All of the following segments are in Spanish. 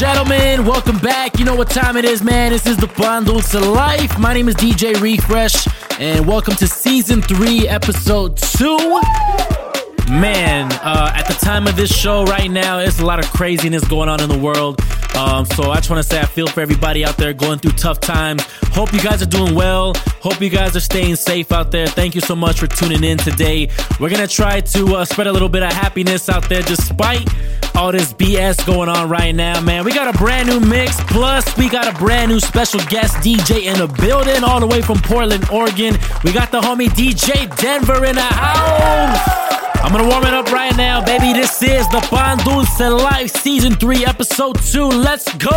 gentlemen, welcome back. You know what time it is, man. This is the Bundles to Life. My name is DJ Refresh, and welcome to season three, episode two. Man, uh, at the time of this show right now, there's a lot of craziness going on in the world. Um, so I just want to say I feel for everybody out there going through tough times. Hope you guys are doing well. Hope you guys are staying safe out there. Thank you so much for tuning in today. We're gonna try to uh, spread a little bit of happiness out there, despite all this BS going on right now, man. We got a brand new mix, plus we got a brand new special guest DJ in the building, all the way from Portland, Oregon. We got the homie DJ Denver in the house. I'm gonna warm it up right now, baby. This is the Pan Dulce Life Season 3, Episode 2. Let's go!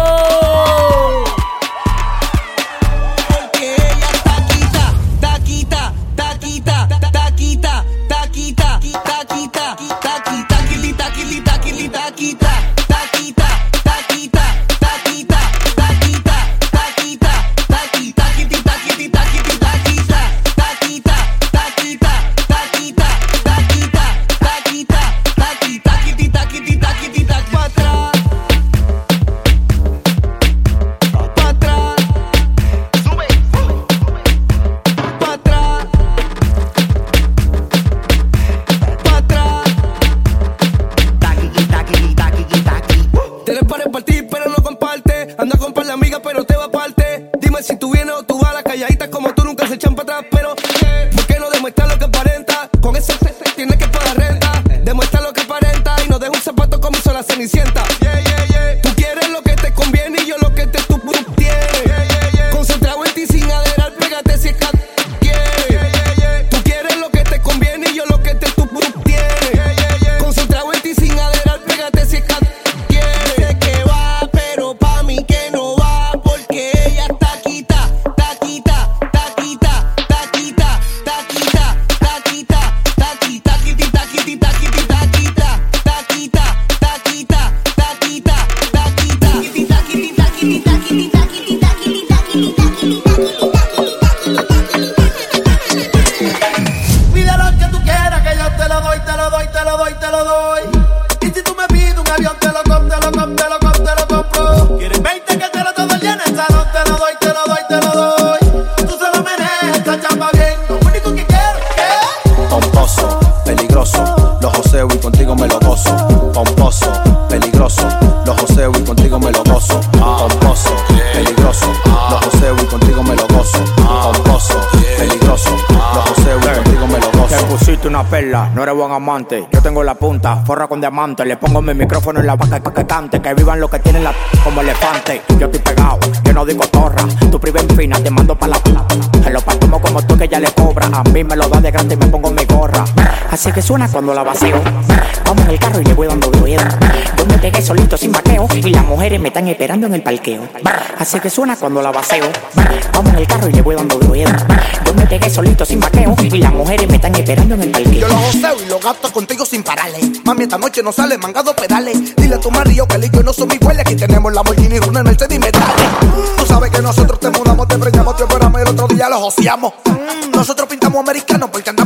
De amigas, pero te va aparte. Dime si tú vienes o tú vas a la calladita como tú nunca se echan para atrás. Pero, ¿por qué no demuestra lo que aparenta? Con ese tienes que pagar renta. Demuestra lo que aparenta y no deja un zapato como hizo la cenicienta. Perla, no eres buen amante. Yo tengo la punta, forra con diamante. Le pongo mi micrófono en la vaca que, que cante. Que vivan los que tienen la como elefante. Yo estoy pegado, yo no digo torra. Tu priva en fina, te mando pa' la puta. Se lo como tú que ya le cobra. A mí me lo da de grande y me pongo mi gorra. Así que suena cuando la vacío. Vamos en el carro y le voy dando ruedo. Yo me pegué solito sin vaqueo. Y las mujeres me están esperando en el parqueo. Así que suena cuando la vacío. Vamos en el carro y le voy dando ruedo. Yo me pegué solito sin vaqueo. Y las mujeres me están esperando en el parqueo. Yo lo joseo y lo gasto contigo sin pararle. Mami, esta noche no sale mangado pedales. Dile a tu marido que y yo no somos iguales. Aquí tenemos la Lamborghini, Runa, Mercedes y metales. Tú sabes que nosotros te mudamos, te preñamos, te operamos y el otro día lo joseamos. Nosotros pintamos americanos porque andamos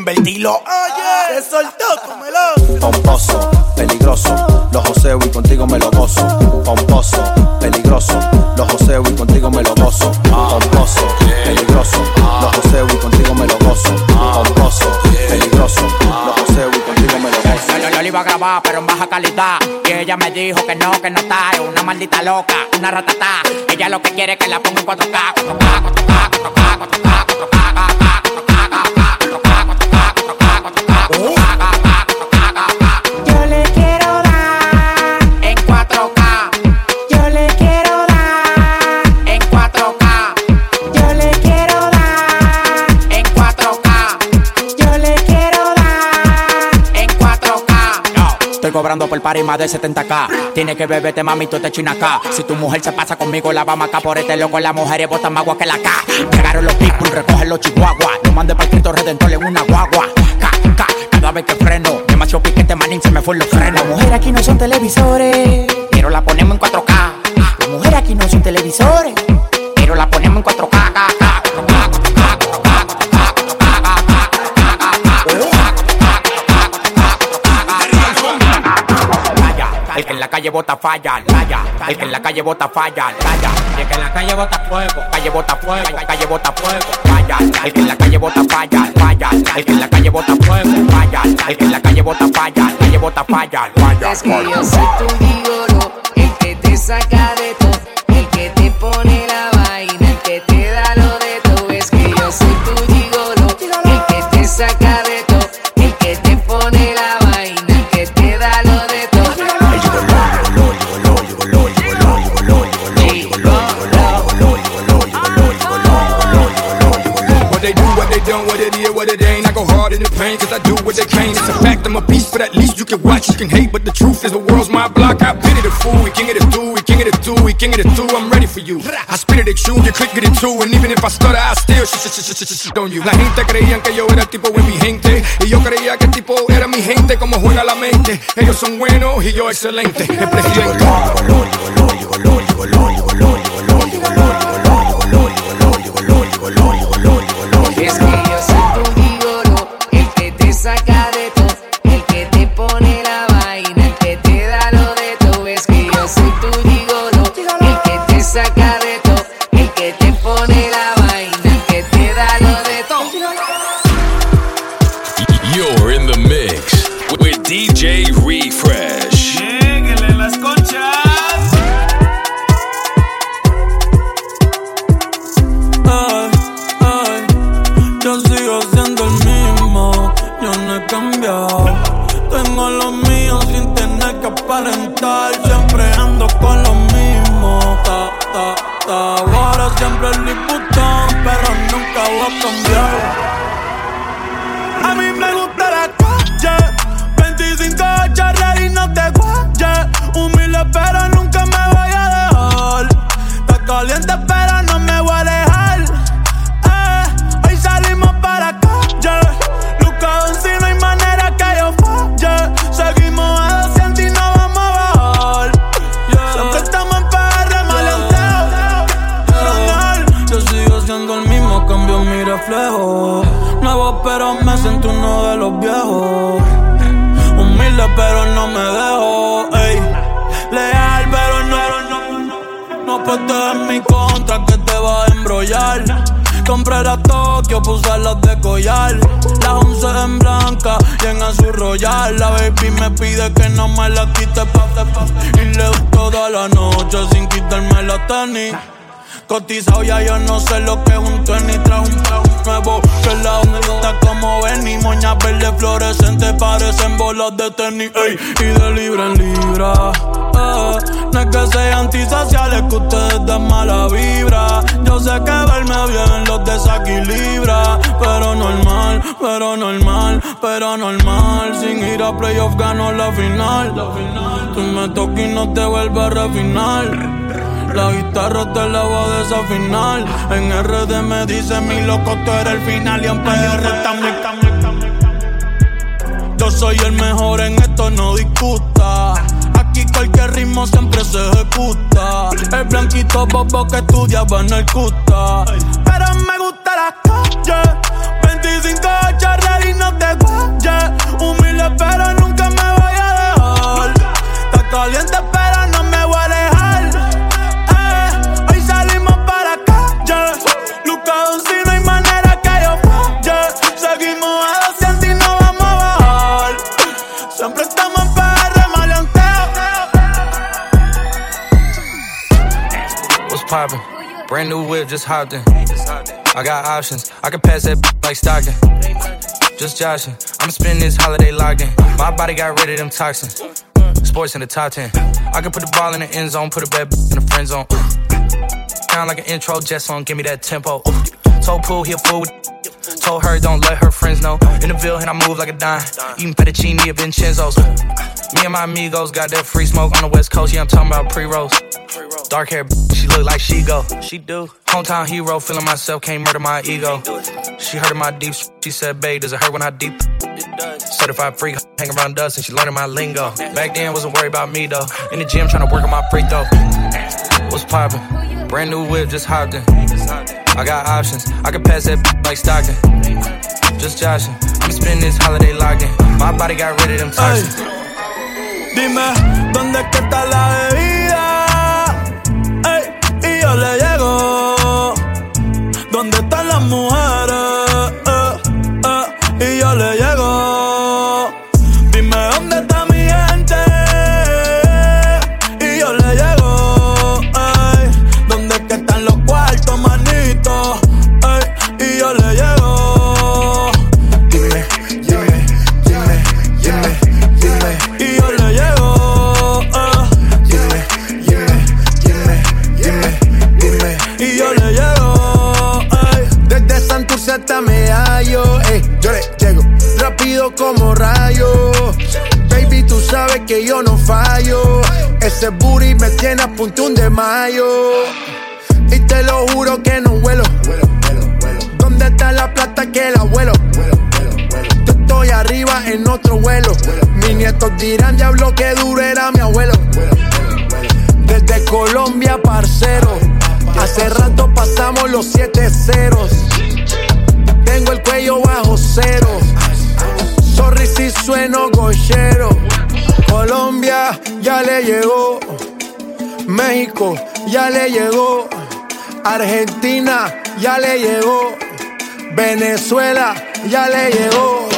invertirlo. Oye, se soltó, cómelo. Pomposo, peligroso, los joseo y contigo me lo gozo. Pomposo, peligroso, los joseo y contigo me lo gozo. Pomposo, peligroso, los joseo y contigo me lo gozo. Pomposo, peligroso, los joseo y contigo me lo gozo. Yo, yo, yo le iba a grabar, pero en baja calidad. Y ella me dijo que no, que no está. Es una maldita loca, una ratatá. Ella lo que quiere es que la ponga en 4K, 4K, 4K, 4K, 4K, 4K, estoy cobrando por par y más de 70k. Tiene que beberte, mami, tú te china acá. Si tu mujer se pasa conmigo, la vamos acá por este loco. La mujer botan más agua que la K. Llegaron los people, recogen los chihuahuas. No mande para Cristo Redentor en una guagua. Ca, cada vez que freno. Demasiado piquete, manín, se me fue los frenos. Las mujeres aquí no son televisores, Pero la ponemos en 4K. las mujeres aquí no son televisores. Pero la ponemos en 4K. K, K, 4K, calle bota falla, vaya. El que en la calle bota falla, vaya. El que en la calle bota fuego, calle bota fuego, calle bota fuego, vaya. El que en la calle bota falla, vaya. El que en la calle bota fuego, vaya. El que en la calle bota falla, calle bota falla, vaya. Es que yo soy tu gigolo, el que te saca de pain, cause I do what they can't. It's a fact, I'm a beast, but at least you can watch, you can hate. But the truth is, the world's my block. I pity the fool, we king of the do, we king of the do, we king of the do. I'm ready for you. I spit it at you, you click it too. And even if I stutter, I still sh sh sh sh sh sh on you. La gente creían que yo era tipo de mi gente. Y yo creía que tipo era mi gente, como juega la mente. Ellos son buenos y yo excelente. El presidente. El liputón, pero nunca voy a cambiar. A mí me gusta la calle, 25 charlas y no te guayes. Humilde pero nunca puedes en mi contra que te va a embrollar. Compré la Tokio, puse las de collar. Las once en blanca y en azul royal. La baby me pide que no me la quite pa, pa. Y le toda la noche sin quitarme la tenis. Cotizado ya yo no sé lo que es un tenis Trae un traje nuevo que la onda como ven Y moñas verdes fluorescentes parecen bolas de tenis Y de libra en libra. Eh, No es que sean antisociales que ustedes den mala vibra. Yo sé que verme bien los desequilibra Pero normal, pero normal, pero normal. Sin ir a playoff gano la final. Tú me tocas y no te vuelves a refinar la guitarra te la voy a desafinar. En RD me dice mi loco, tú eres el final. Y en PR también. Yo soy el mejor en esto, no discuta. Aquí cualquier ritmo siempre se ejecuta. El blanquito bobo que estudiaba en el CUTA. Pero me gusta la calle. 25 charlas y no te guayes. Humilde, pero nunca me voy a dejar. Está caliente, pero poppin'? Brand new whip, just hopped in. I got options. I can pass that like stocking. Just joshing. I'm spending this holiday locked in. My body got rid of them toxins. Sports in the top 10. I can put the ball in the end zone, put a bad in the friend zone. Sound like an intro jet song, give me that tempo. Toe pool, he a fool with. Told her don't let her friends know. In the Ville, and I move like a dime. Eating fettuccine at Vincenzo's. Me and my amigos got that free smoke on the West Coast. Yeah, I'm talking about pre rolls. Dark hair, she look like she go. She do. Hometown hero, feeling myself, can't murder my ego. She heard of my deep. She said, babe, does it hurt when I deep? Certified freak, hang around us, and she learning my lingo. Back then, wasn't worried about me though. In the gym, trying to work on my free throw. What's poppin'? Brand new whip, just hopped in. I got options, I can pass that like Stockton. Just joshing, I'm spending this holiday locked in. My body got rid of them toxins. Dime, ¿dónde que está la bebida? Sabes que yo no fallo. Ese booty me tiene a puntún de mayo. Y te lo juro que no vuelo. ¿Dónde está la plata que el abuelo? Yo estoy arriba en otro vuelo. Mis nietos dirán, diablo, que duro era mi abuelo. Desde Colombia, parcero. Hace rato pasamos los siete ceros. Tengo el cuello bajo cero. Sorry si sueno gochero. Colombia ya le llegó. México ya le llegó. Argentina ya le llegó. Venezuela ya le llegó.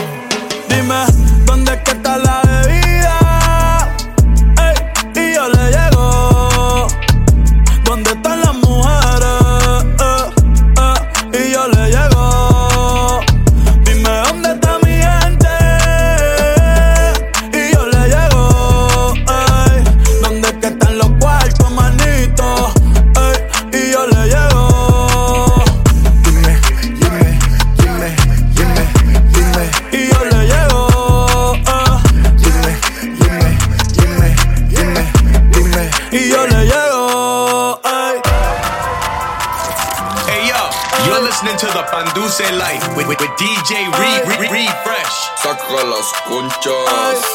DJ Re, Re, Refresh. Saca las conchas.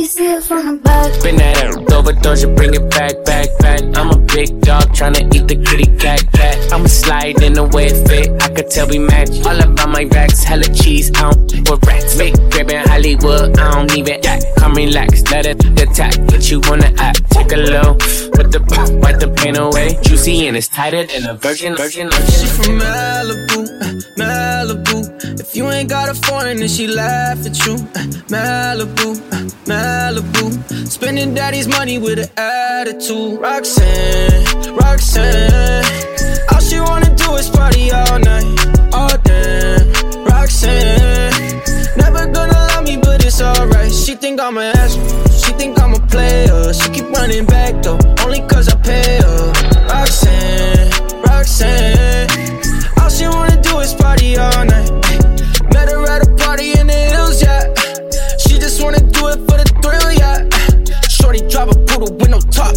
You. Spin that ass over, Doja, bring it back, back, back. I'm a big dog tryna eat the kitty cat, cat. I'ma slide in the way it fit. I could tell we match. All about my racks, hella cheese. I don't with rats. Big crib in Hollywood, I don't even act. Come relax, let it attack. Get you on the app. Take a low with the pop, wipe the pain away. Juicy and it's tighter than a virgin, virgin, She from Malibu, Malibu. If you ain't got a foreign, then she laugh at you. Malibu, Malibu. Spending daddy's money with an attitude. Roxanne, Roxanne. All she wanna do is party all night. Oh, damn, Roxanne. Never gonna love me, but it's alright. She think I'm a ass, She think I'm a player. She keep running back, though, only cause I pay her. Roxanne, Roxanne. All she wanna do is party all night. Met her at a party in the hills, yeah. She just wanna do it for the thrill, yeah. Shorty drive a poodle with no top.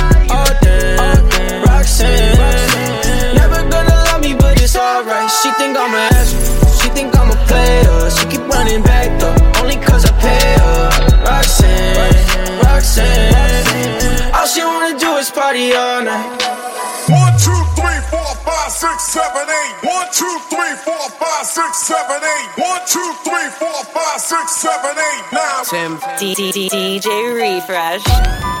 all day. Roxanne, never gonna love me, but it's alright. She think I'm an asshole, she think I'm a player. She keep running back though, only cause I pay her. Roxanne, Roxanne. All she wanna do is party all night. One, two, three, four, five, six, seven, eight. One, two, three, four, five, six, seven, eight. One, two, three, four, five, six, seven, eight. Now, Tim. DJ Refresh.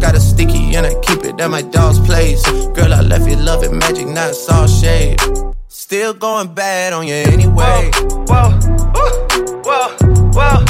Got a sticky and I keep it at my dog's place. Girl, I left you love it magic, not all shade. Still going bad on you anyway. Whoa, whoa, whoa, whoa, whoa.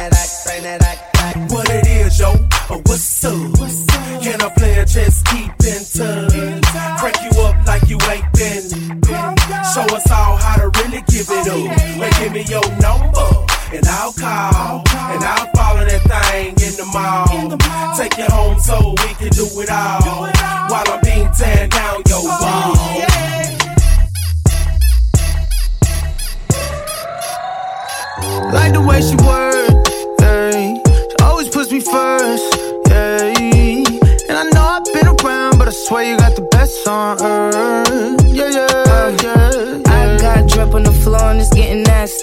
What it is, yo? What's up? Can I play a chess keep in touch? Crank you up like you ain't been. Show us all how to really give it up. Well, give me your number. And I'll call, and I'll follow that thing in the mall. Take you home so we can do it all. While I'm being tearing down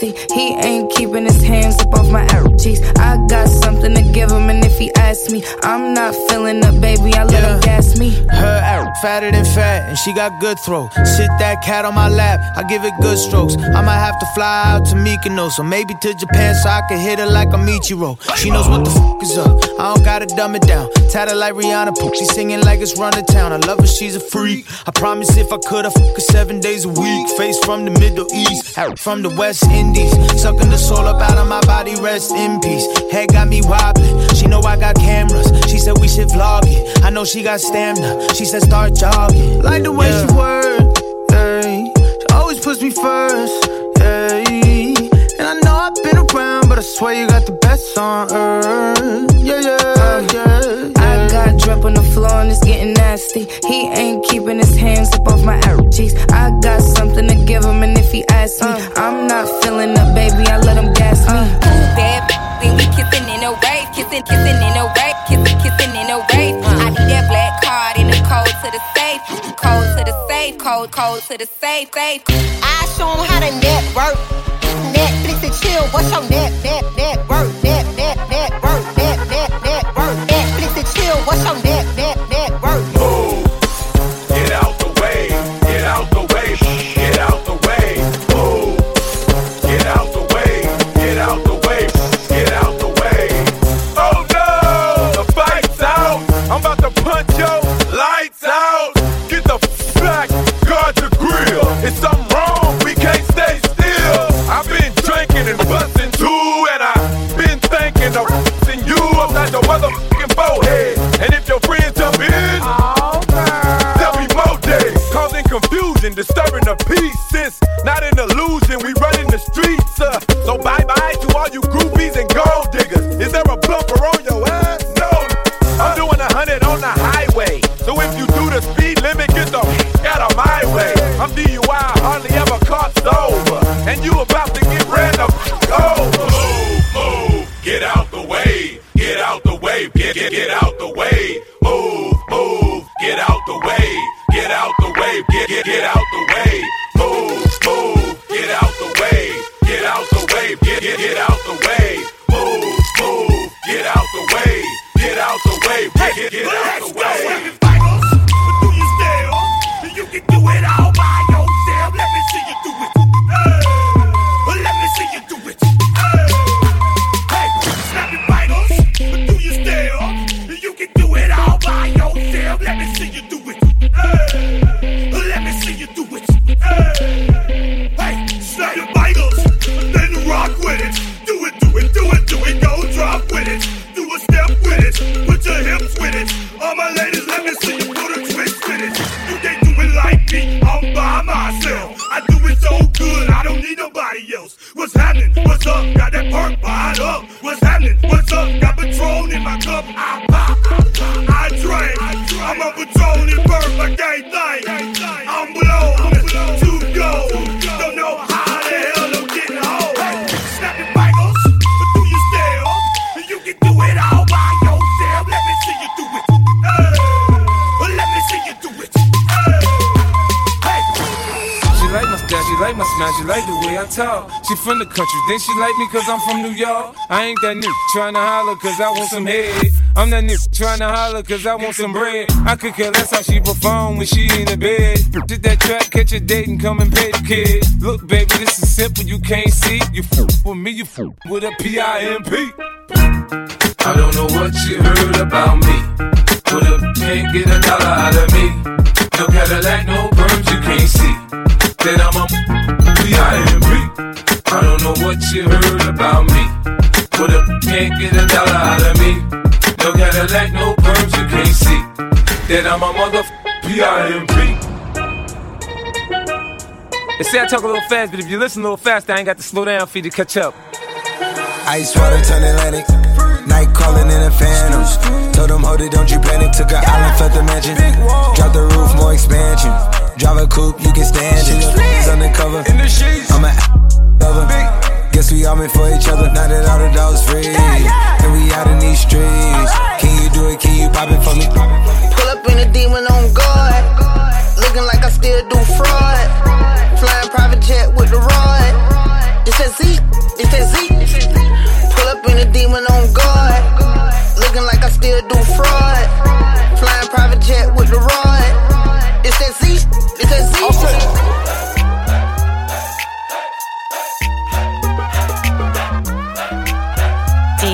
nasty. He ain't keeping his hands up off my arrow cheeks. I got something to give him, and if he asks me, I'm not filling up, baby. I let him gas me. Her arrow fatter than fat, and she got good throw. Sit that cat on my lap, I give it good strokes. I might have to fly out to Mykonos, or maybe to Japan so I can hit her like a Michiro. She knows what the fuck is up. I don't gotta dumb it down. Tatted like Rihanna, poop. She singing like it's run to town. I love her, she's a freak. I promise if I could, I fuck her seven days a week. Face from the Middle East, arrow from the West Indies. Sucking the soul up out of my body, rest in peace. Head got me wobbling. She know I got cameras. She said we should vlog it. I know she got stamina. She said start jogging. Like the way she work, yeah. She always puts me first, yeah. But I swear you got the best on earth, yeah, yeah, yeah. yeah. I got drip on the floor and it's getting nasty. He ain't keeping his hands up off my arrow cheeks. I got something to give him, and if he asks me, uh. I'm not filling up, baby. I let him gas me. Uh. bad then we kissing in a wave, kissing, kissing in a wave, kissing, kissing in a wave. Uh. I need that black card in the code to the safe, the safe, code, code to the safe, safe. I show 'em how to network. Netflix and chill. What's your net, net? Net, She from the country, then she like me cause I'm from New York. I ain't that nigga tryna holler cause I want some head. I'm that nigga tryna holler cause I want some bread. I could care less how she perform when she in the bed. Did that track, catch a date and come and pay the kid. Look, baby, this is simple, you can't see. You fool with me, you fool with a P-I-M-P. I don't know what you heard about me. But up, can't get a dollar out of me. No Cadillac, no perms, you can't see. Then I'm a P-I-M-P. I don't know what you heard about me. But a can't get a dollar out of me. No Cadillac, no perms, you can't see. Then I'm a mother P-I-M-P. They say I talk a little fast, but if you listen a little fast, I ain't got to slow down for you to catch up. Ice water turn Atlantic. Night calling in a phantom. Told them, hold it, don't you panic. Took an island, felt the mansion. Drop the roof, more expansion. Drive a coupe, you can stand it. He's undercover. I'm a lover. Guess we all meant for each other. Now that all the dogs free, and we out in these streets. Can you do it? Can you pop it for me? Pull up in a demon on guard. Looking like I still do fraud. Flying private jet with the rod. It's that Z. It's that Z. Pull up in a demon on guard. Looking like I still do fraud. Flying private jet with the rod. It's that Z. It's that Z.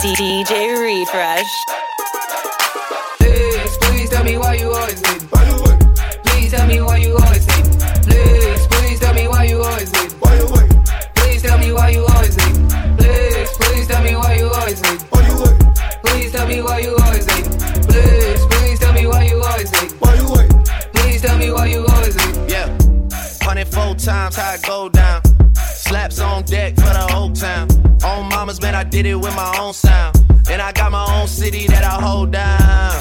DJ Refresh. Please, please tell me why you always leave. Why you wait? Please tell me why you always leave. Please, please tell me why you always leave. Why you wait? Please tell me why you always leave. Please, please tell me why you always leave. Why you wait? Please tell me why you always leave. Please, please tell me why you always leave. Why you wait? Please tell me why you always leave. Yeah, 104 times how it go down. Slaps on deck for the whole town. On mamas, man, I did it with my own city that I hold down.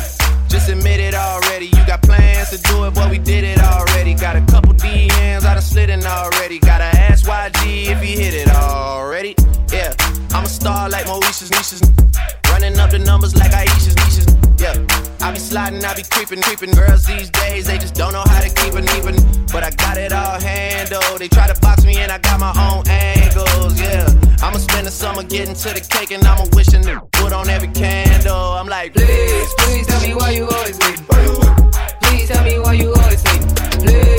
Just admit it already. You got plans to do it, but we did it already. Got a couple DMs, I done slid in already. Gotta ask YG if he hit it already. Yeah, I'm a star like Moesha's Nieces. Running up the numbers like Aisha's niches. I be sliding, I be creeping, creeping. Girls these days, they just don't know how to keep it even. But I got it all handled. They try to box me and I got my own angles. Yeah, I'ma spend the summer getting to the cake and I'ma wishing to put on every candle. I'm like, Please, please tell me why you always leave. Please tell me why you always leave. Please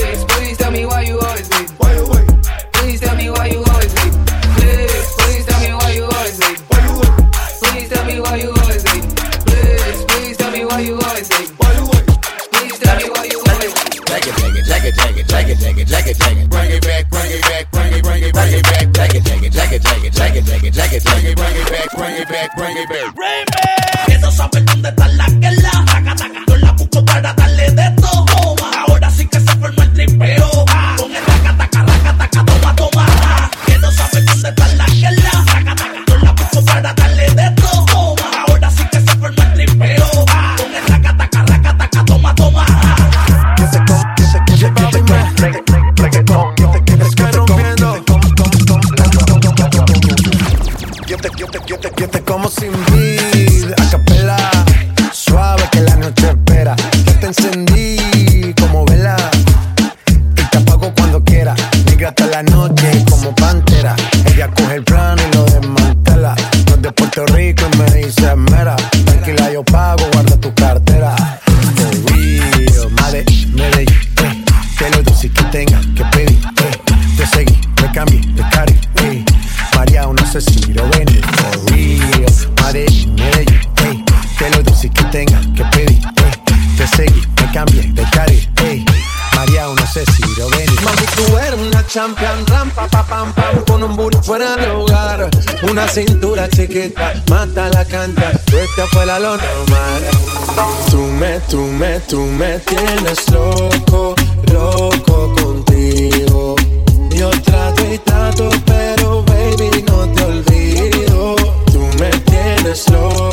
Bring it back, bring it back, bring it, bring it, bring it back. Jack it, jack it, jack it, it, jack it, it. Bring it back, bring it back, bring it back. Como sin vid, a capela, suave que la noche espera. Yo te encendí con un booty fuera de lugar. Una cintura chiquita, mata la canta, esta fue la lo normal. Tú me, tú me, tú me tienes loco, loco contigo. Yo trato y trato, pero baby, no te olvido. Tú me tienes loco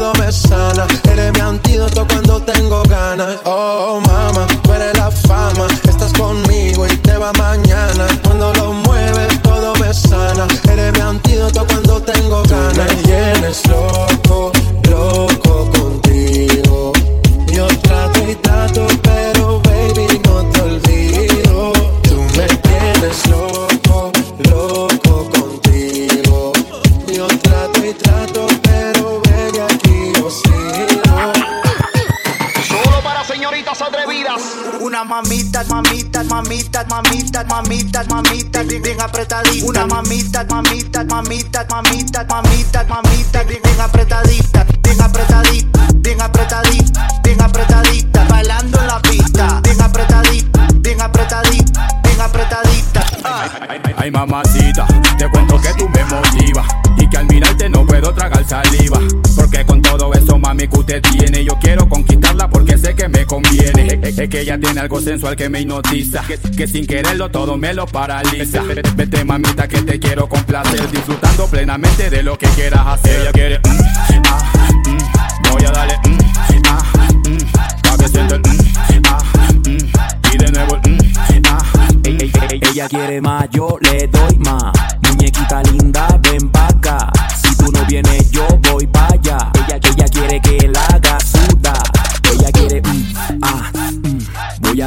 todo me sana. Eres mi antídoto cuando tengo ganas. Oh, mama, tú eres la fama. Estás conmigo y te va mañana. Cuando lo mueves, todo me sana. Eres mi antídoto cuando tengo ganas. Tú me tienes loco, loco contigo. Yo trato y trato, mamita, mamita, mamita, mamita, bien, bien apretadita. Una mamita, mamita, mamita, mamita, mamita, mamita, bien, bien apretadita, bien apretadita, bien apretadita, bien apretadita. Bailando en la pista, bien apretadita, bien apretadita, bien apretadita. Ay, mamacita, te cuento que tú me motivas y que al mirarte no puedo tragar saliva. Porque con todo eso, mami, que usted tiene, yo quiero conquistarla conviene. Es, que ella tiene algo sensual que me hipnotiza, que, sin quererlo todo me lo paraliza. Vete, mamita, que te quiero complacer, disfrutando plenamente de lo que quieras hacer. Ella quiere, mm, ah, mm, voy a darle, mm, ah, pa' que sienta el, ah, y de nuevo el, ah, ella quiere más, yo le doy más. Muñequita linda,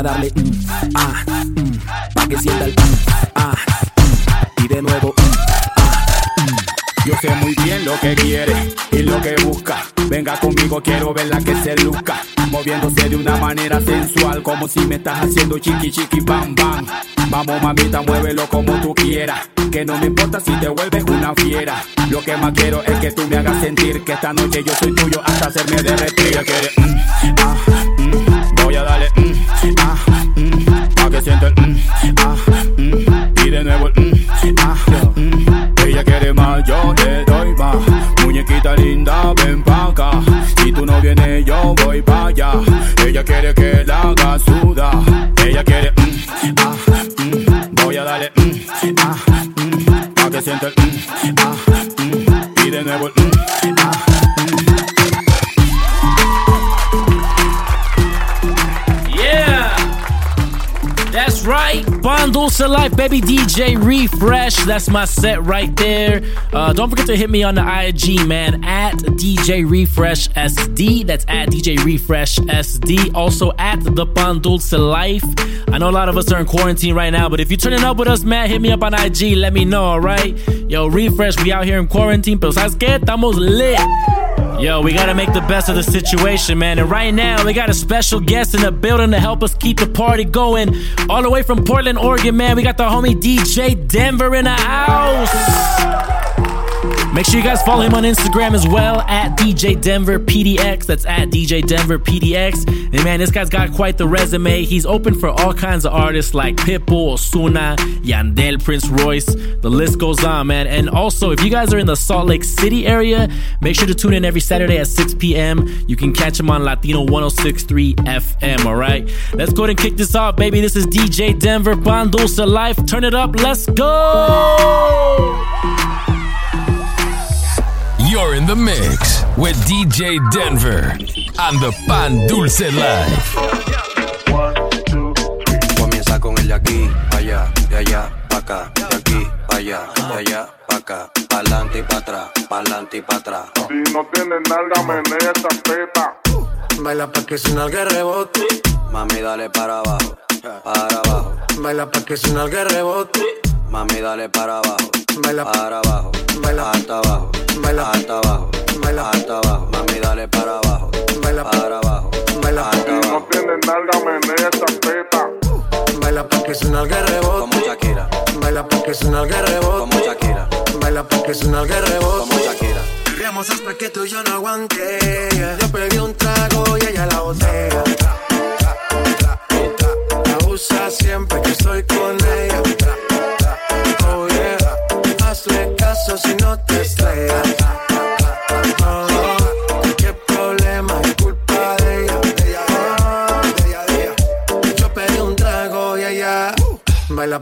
darle, mm, ah, mm, pa' que sienta el, mm, ah, mm. y de nuevo, mm, ah, mm. Yo sé muy bien lo que quiere y lo que busca. Venga conmigo, quiero verla que se luzca. Moviéndose de una manera sensual, como si me estás haciendo chiqui chiqui bam bam. Vamos mamita, muévelo como tú quieras. Que no me importa si te vuelves una fiera. Lo que más quiero es que tú me hagas sentir que esta noche yo soy tuyo hasta hacerme derretir. Quiere, mm, ah, voy a darle, mm, ah, mm, pa' que sienta el, mm, ah, mm, y de nuevo el, mm, ah, mm. Ella quiere más, yo le doy más. Muñequita linda, ven pa' acá. Si tú no vienes, yo voy pa' allá. Ella quiere que la haga suda. Ella quiere, mm, ah, mm, voy a darle, mm, ah, mm, pa' que sienta el, mm, ah, mm, y de nuevo el, mm, Bundles to life, baby. DJ Refresh. That's my set right there. Uh, don't forget to hit me on the IG, man, at DJ Refresh SD. That's at DJ Refresh SD. Also at the Bundles to life. I know a lot of us are in quarantine right now, but if you're turning up with us, man, hit me up on IG. Let me know, all right? Yo, Refresh, we out here in quarantine, pero ¿sabes qué? Estamos lit. Yo, we gotta make the best of the situation, man. And right now, we got a special guest in the building to help us keep the party going. All the way from Portland, Oregon, man. We got the homie DJ Denver in the house. Make sure you guys follow him on Instagram as well at DJ Denver PDX. That's at DJ Denver PDX. And man, this guy's got quite the resume. He's open for all kinds of artists like Pitbull, Osuna, Yandel, Prince Royce. The list goes on, man. And also, if you guys are in the Salt Lake City area, make sure to tune in every Saturday at 6 p.m. You can catch him on Latino 1063 FM, all right? Let's go ahead and kick this off, baby. This is DJ Denver Bandosa Life. Turn it up. Let's go. You're in the mix with DJ Denver on the Pan Dulce Live. Comienza con el de aquí, allá, de allá, pa' acá, de aquí, allá, de allá, pa' acá, pa'lante y pa' atrás, pa'lante y pa' atrás. Si no tienes nalga, menea esa teta. Baila pa' que su nalga rebote. Mami, dale para abajo, para abajo. Baila pa' que su nalga rebote. Mami, dale para abajo, Baila para abajo, Baila. hasta abajo, Baila. hasta abajo, Baila. hasta abajo. Mami, dale para abajo, Baila. para abajo, Baila. hasta Si no abajo. tienes nalga, menea esa teta. Baila pa' que su nalga rebote. Como Shakira, Baila pa' que su nalga rebote. como Shakira, Baila pa' que su nalga rebote. como Shakira. Perreamos hasta que tú y yo no aguante. Yo pedí un trago y ella la botella. La usa siempre que estoy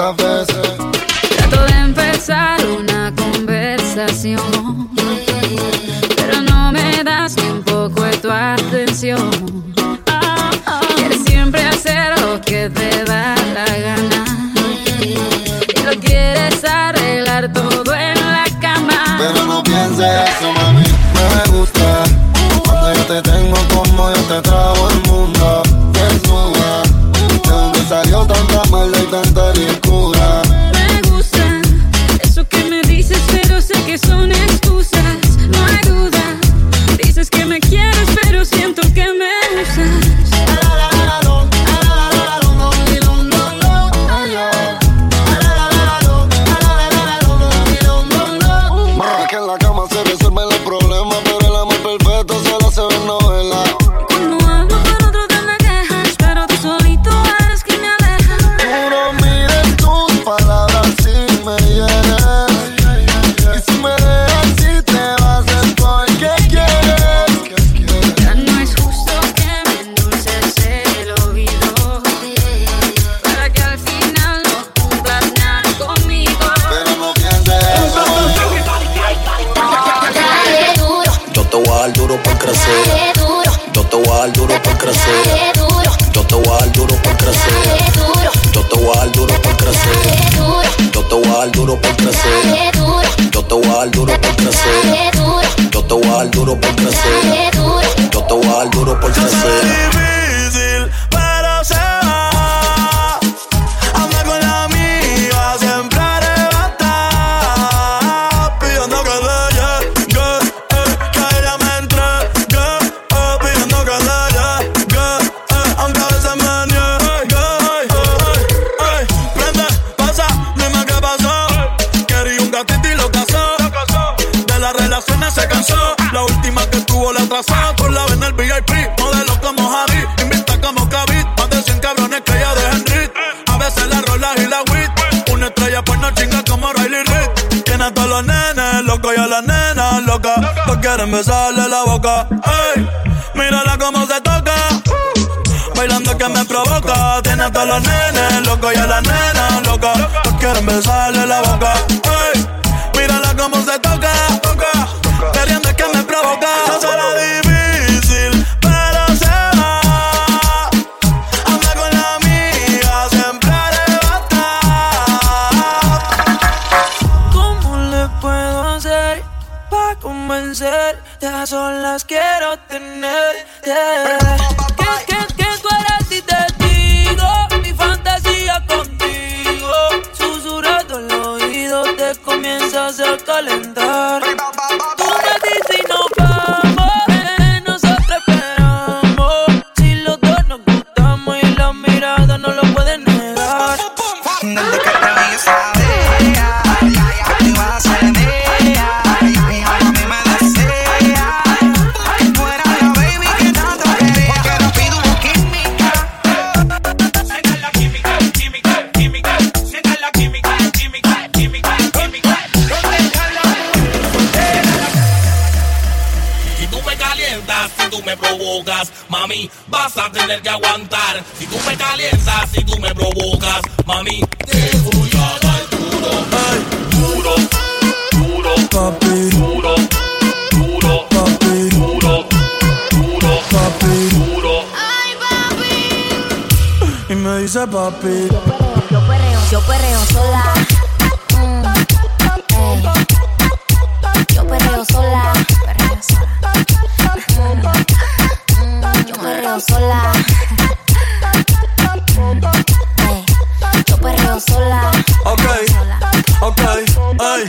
otra vez. voy a duro por crecer. Yo te voy a dar duro por crecer. Yo te voy a dar duro por crecer. Yo te voy a dar duro por crecer. me sale la boca. Ey, mírala como se toca. Bailando que me provoca. Tiene hasta los nenes, loco, y a la nena, loca. Quieren besarle la boca. Me provocas, mami, vas a tener que aguantar. Si tú me calientas, si tú me provocas, mami, te voy a dar duro, duro, duro, papi, duro, duro, papi, duro, duro, papi, duro. Y me dice papi. Yo perreo, yo perreo sola.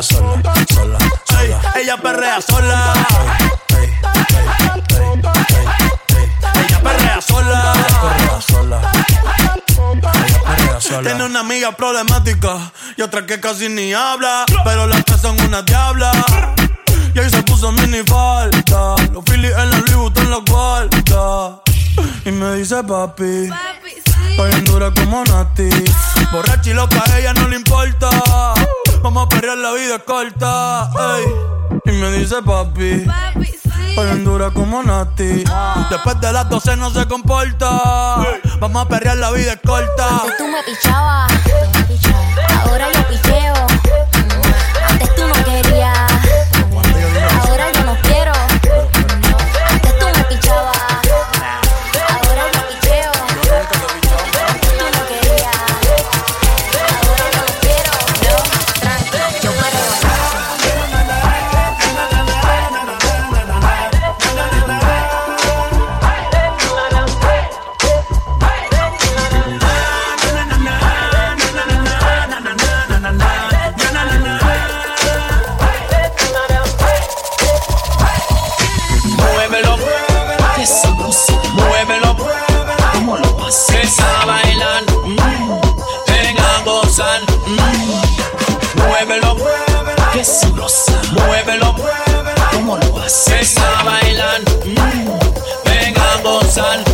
Perrea sola. Sola. Ey, ella perrea sola. Ella perrea sola. Perrea sola. Tiene una amiga problemática y otra que casi ni habla. Pero las tres son una diabla. Y ahí se puso mini falta. Los Phillies en la Louis Vuitton la guarda. Y me dice papi. Estoy en dura como Nati. Borracha y loca, a ella no le importa. Vamos a perrear, la vida corta. ey. Y me dice papi. Estoy en dura como Nati. Después de las 12 no se comporta. Vamos a perrear, la vida corta. Antes tú me pichabas. Ahora yo picheo. ¿Cómo lo haces? a bailar, mm, venga a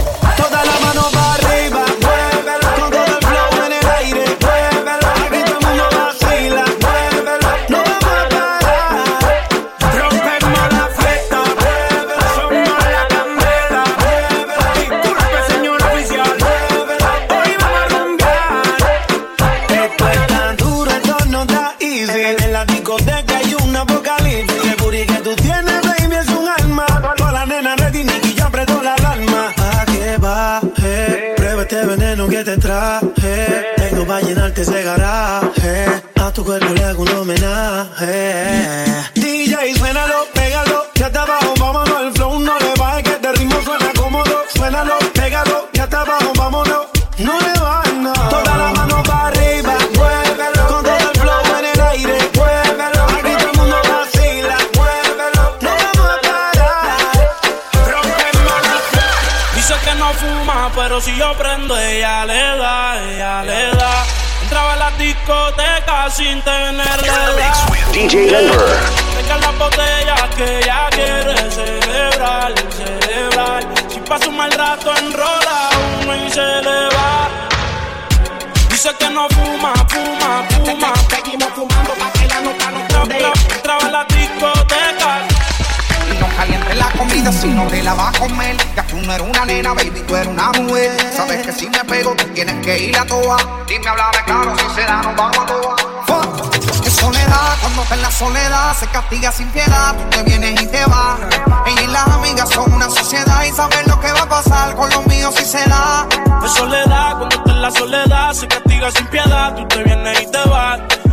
pero si yo prendo, ella le da, ella le da. Entraba a la discoteca sin tenerle edad. DJ Denver. Las botellas que ella quiere celebrar, celebrar. Si pasa un mal rato, enrola uno y se le va. Dice que no fuma, fuma, fuma. Seguimos fumando pa' que la nota no. Entraba en la discoteca. Y no caliente la comida si no te la vas a comer. Ya tú no eres una nena, baby, tú eres una mujer. Sabes que si me pego, tú tienes que ir a toa. Dime, háblame claro, si se da, nos vamos a toa. Es soledad, cuando está en la soledad, se castiga sin piedad. Tú te vienes y te vas. Ella y las amigas son una sociedad y saben lo que va a pasar con los míos si se da. Soledad, cuando estás en la soledad, se castiga sin piedad, tú te vienes y te vas.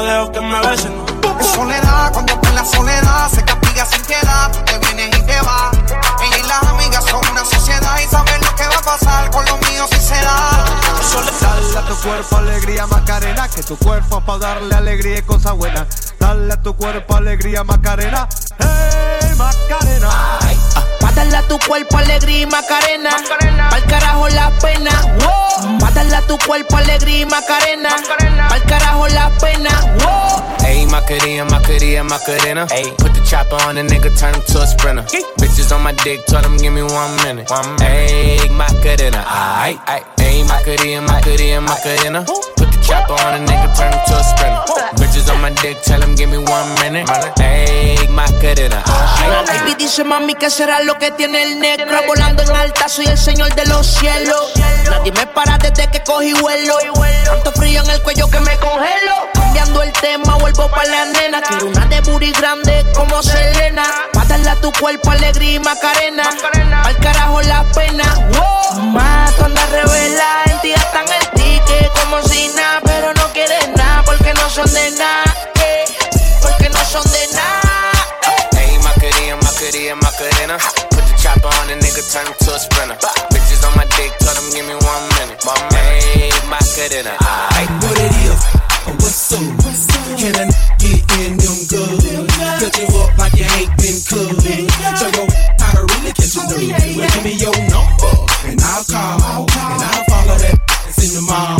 dejo que me besen. Es soledad, cuando está en la soledad, se castiga sin piedad. Tú te vienes y te vas. Ella y las amigas son una sociedad y saben lo que va a pasar con los míos si se da. Dale a tu cuerpo alegría Macarena, que tu cuerpo es para darle alegría y cosas buenas. Dale a tu cuerpo alegría Macarena, hey Macarena. Ah. Pa' darle a tu cuerpo alegría y macarena. Pa'l carajo la pena. Wow. Pa' darle a tu cuerpo alegría y macarena. Pa'l carajo la pena. Wow. Ayy, Macarena, Macarena, Macarena. Ayy, put the chopper on the nigga, turn him to a sprinter. Bitches on my dick, told him give me one minute. Ayy, Macarena, aight, aight. Ayy, Macarena, Macarena, Macarena. Put the chopper. Baby dice mami que será lo que tiene el negro. Volando en alta soy el señor de los cielos. Nadie me para desde que cogí vuelo. Tanto frío en el cuello que me congelo. Cambiando el tema vuelvo pa' la nena. Quiero una de booty grande como Selena. Pa' darle a tu cuerpo alegría y macarena. Al carajo la pena. Wow. Más tú En ti gastan el ticket como si nada Pero no quieres nada porque no son de nada eh, Porque no son de nada Ayy, Macarena, Macarena, Macarena. Put the chopper on the nigga, turn him to a sprinter. Bitches on my dick, told him give me one minute. Ayy, Macarena, aight. What it is, or what's up? Can a n- get in them good? Cut you up like you ain't been cooked. Show your how to really catch a dude. Well, give me your number, and I'll call, and I'll follow that in the mall.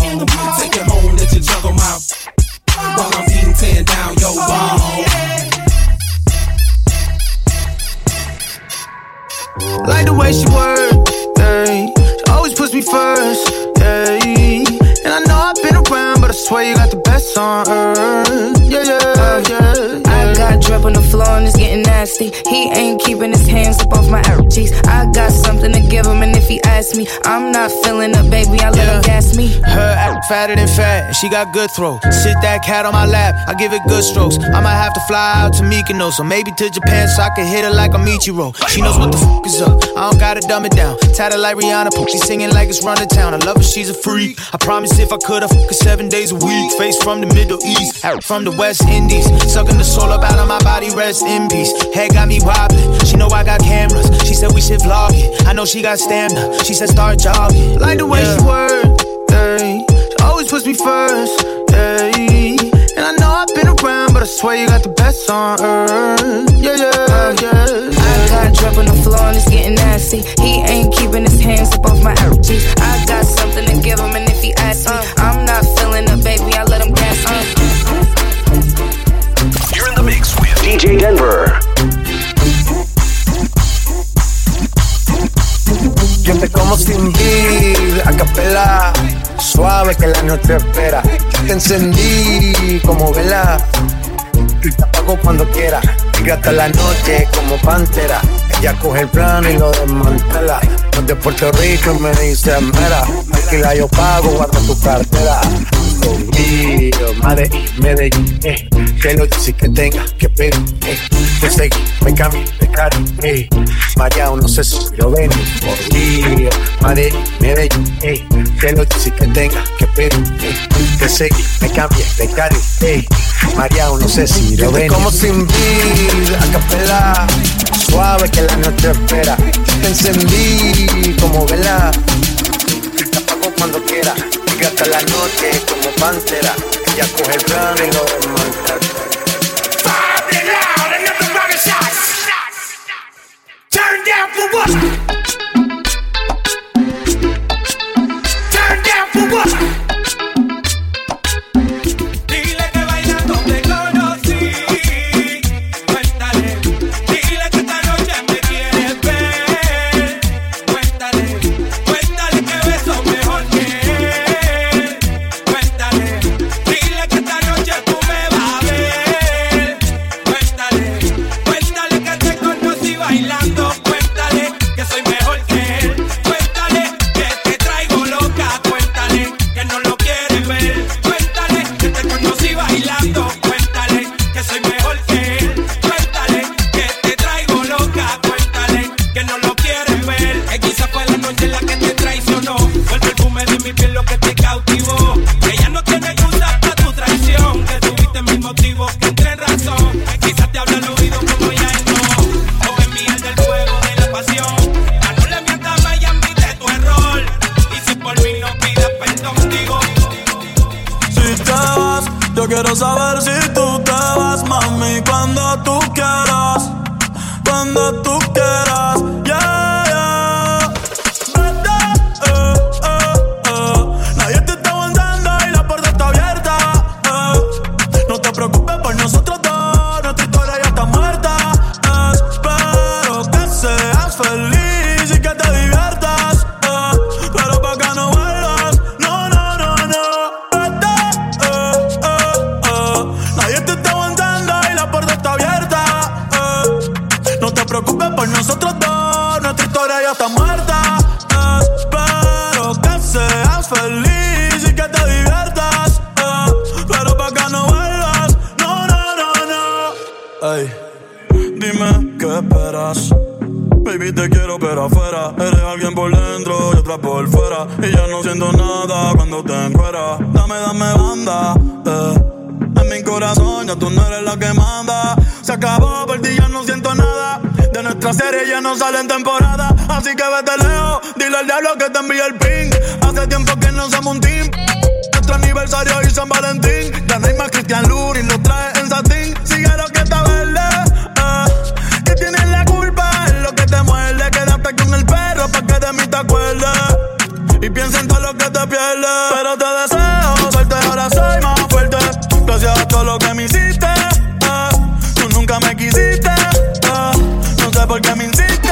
Take it home, let you juggle my while I'm eating, tearing down your wall. Like the way she work, ayy. She always puts me first, ayy. And I know I've been around, but I swear you got the best on earth. Yeah, yeah, yeah. I got drip on the floor and it's getting nasty. He ain't keeping his hands up off my arrow cheeks. I got something to give him, and if he asks me, I'm not feeling it, baby. I let him gas me. Her act fatter than fat, and she got good throw. Sit that cat on my lap, I give it good strokes. I might have to fly out to Mykonos, or maybe to Japan so I can hit her like a Michiro. She knows what the fuck is up, I don't gotta dumb it down. Tatted like Rihanna, she singing like it's run to town. I love her, she's a freak. I promise if I could, I fuck her seven days a week. Face from the Middle East, out from the West Indies. Sucking the soul up out of my body, rest in peace. Head got me wobbling, she know I got cameras. She said we should vlog it, I know she got stamina. She said start jogging. Like the way she work, ayy. She always puts me first, ayy. And I know I've been around, but I swear you got the best on earth. Yeah, yeah, yeah. I got drip on the floor and it's getting nasty. He ain't keeping his hands up off my arrow. I got something to give him, and if he asks me, uh. I'm not feeling it, baby. I let him gas me. You're in the mix with DJ Denver. Yo te como sin beat, a capela, suave que la noche espera. Yo te encendí como vela y te apago cuando quiera. Llega hasta la noche como pantera. Ella coge el plano y lo desmantela. No de Puerto Rico me dice mera. Alquila yo pago, guarda tu cartera. Madre y Medellín, eh. Que lo dice que tenga que pedir, eh. Te seguí, me cambié de cara, eh. María, no sé si lo ven, por madre y Medellín, eh. Que lo dice que tenga que pedir, eh. Te seguí, me cambié de cara, eh. María, no sé si lo ven. Como sin vida, a capela, suave que la noche espera. Te encendí como vela, te apago cuando quiera. Hasta la noche como pantera. Ella coge el plan y lo desmantela. Turn down for what? Alguien por dentro y otra por fuera. Y ya no siento nada cuando te encueras Dame, dame banda, eh. En mi corazón ya tú no eres la que manda. Se acabó, por ti ya no siento nada. De nuestra serie ya no sale en temporada. Así que vete lejos, dile al diablo que te envíe el ping. Hace tiempo que no somos un team. Nuestro aniversario y San Valentín. Ya no hay más Cristian Luri, lo trae en satín. Sigue lo que mí te acuerdes. Y piensa en todo lo que te pierdes. Pero te deseo suerte, ahora soy más fuerte. Gracias a todo lo que me hiciste. eh. Tú nunca me quisiste. eh. No sé por qué me insistes,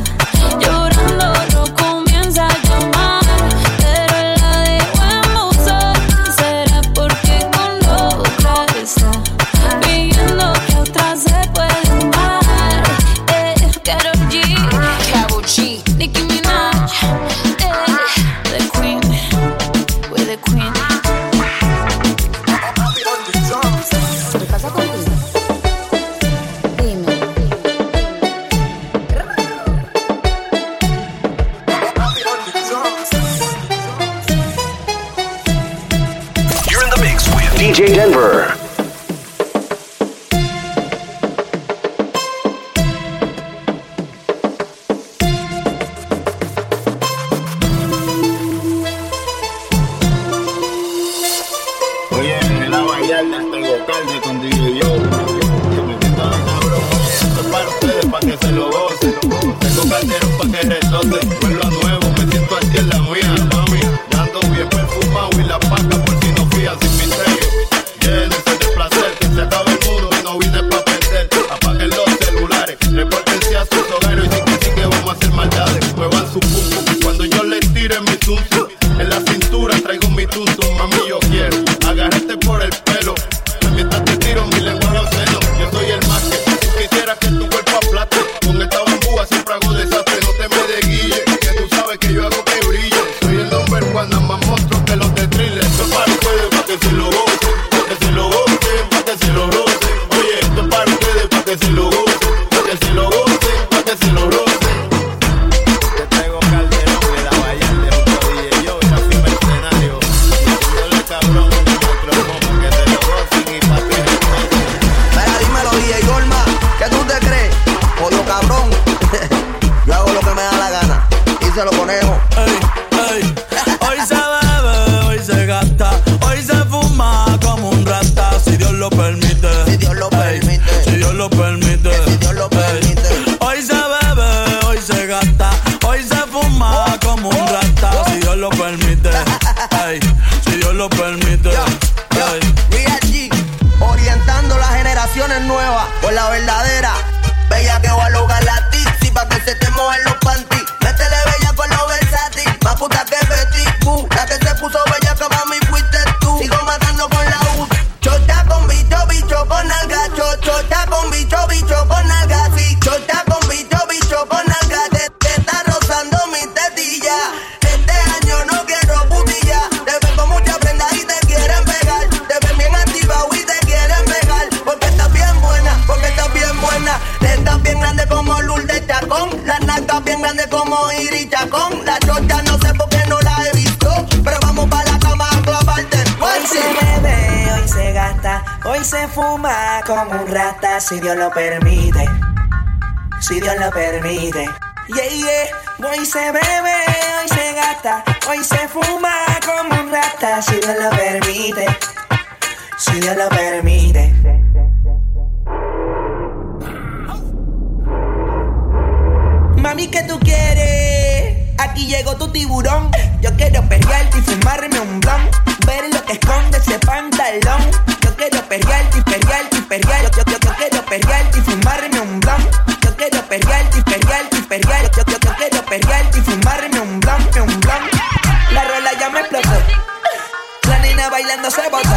cuando se botó.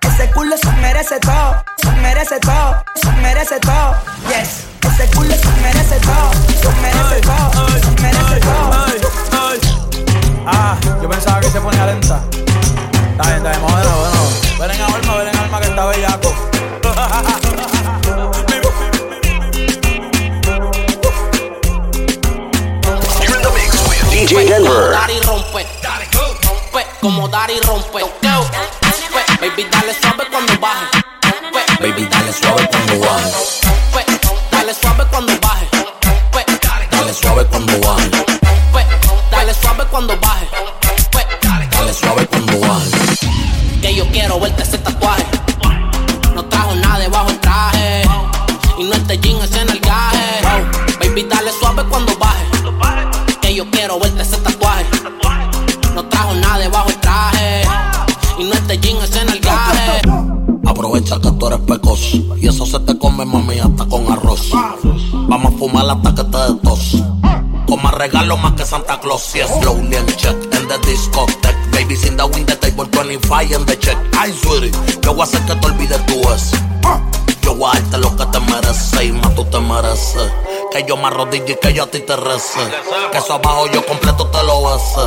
Ese culo se merece todo, se merece todo. clocks, yes, lonely and check. And the discotheque, babies in the window, table 25 and the check. Ay, sweetie, yo voy a hacer que te olvides tú es. Ah, yo voy a darte lo que te mereces y más tú te mereces. Que yo me arrodille y que yo a ti te rece. Que eso abajo yo completo te lo hace.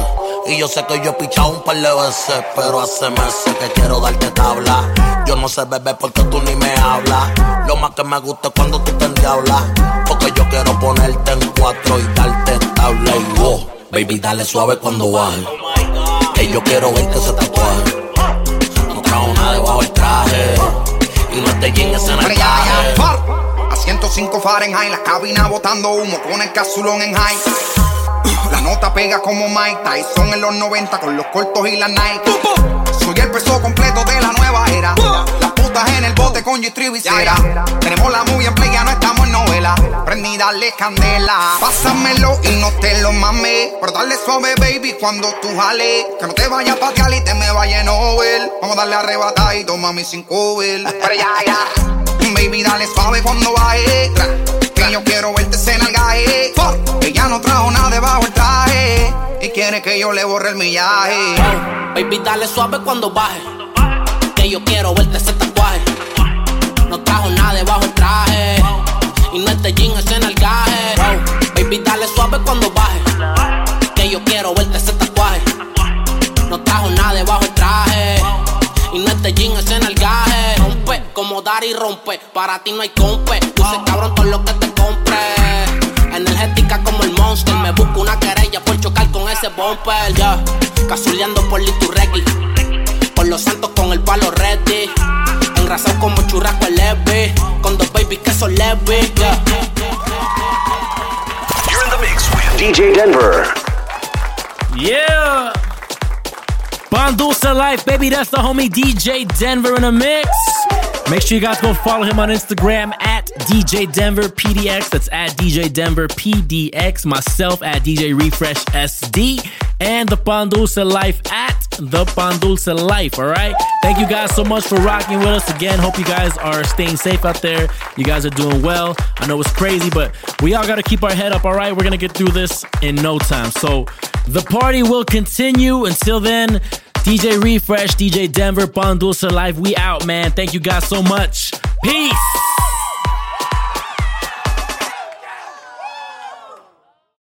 Y yo sé que yo he pichado un par de veces, pero hace meses que quiero darte tabla. Yo no sé beber porque tú ni me hablas. Lo más que me gusta es cuando tú te endiablas. Porque yo quiero ponerte en cuatro y darte tabla y wow. Baby, dale suave cuando baje. Hey, yo quiero verte ese tatuaje. No trajo nada debajo del traje. Y no te llegues en el. A 105 Fahrenheit, la cabina botando humo con el casulón en high. La nota pega como Mike Tyson en los 90 con los cortos y las Nike. Soy el peso completo de la nueva era putas en el bote con G-Trip y cera. Tenemos la movie en play, ya no estamos en novela. Prendí, dale candela. Pásamelo y no te lo mames. Pero dale suave, baby, cuando tú jales. Que no te vayas pa' Cali te me vaya en over. Vamos a darle arrebatada y toma mi sin cover. Pero ya, ya. Baby, dale suave cuando baje. Que yo quiero verte cenar gaje. Ella no trajo nada debajo el traje. Y quiere que yo le borre el millaje. Baby, dale suave cuando baje que yo quiero verte ese tatuaje. No trajo nada debajo el traje. Y no este jean es en el gaje. Baby, dale suave cuando baje. Que yo quiero verte ese tatuaje. No trajo nada debajo el traje. Y no este jean es en el gaje. Rompe como dar y rompe. Para ti no hay compe. Luce cabrón todo lo que te compre. Energética como el monster. Me busco una querella por chocar con ese bumper. Ya, casuleando por Liturregui. Por los santos con el palo ready. Engrasado como churrasco el leve. Con dos babies que son leves. Yeah. You're in the mix with DJ Denver. Yeah. Bon Life, baby. That's the homie DJ Denver in a mix. Make sure you guys go follow him on Instagram at DJ Denver PDX. That's at DJ Denver PDX. Myself at DJ Refresh SD. And the Bon Dulce Life at the Bon Dulce Life. All right. Thank you guys so much for rocking with us again. Hope you guys are staying safe out there. You guys are doing well. I know it's crazy, but we all got to keep our head up. All right. We're going to get through this in no time. So the party will continue. Until then, DJ Refresh, DJ Denver, Bon Dulce Live. We out, man. Thank you guys so much. Peace.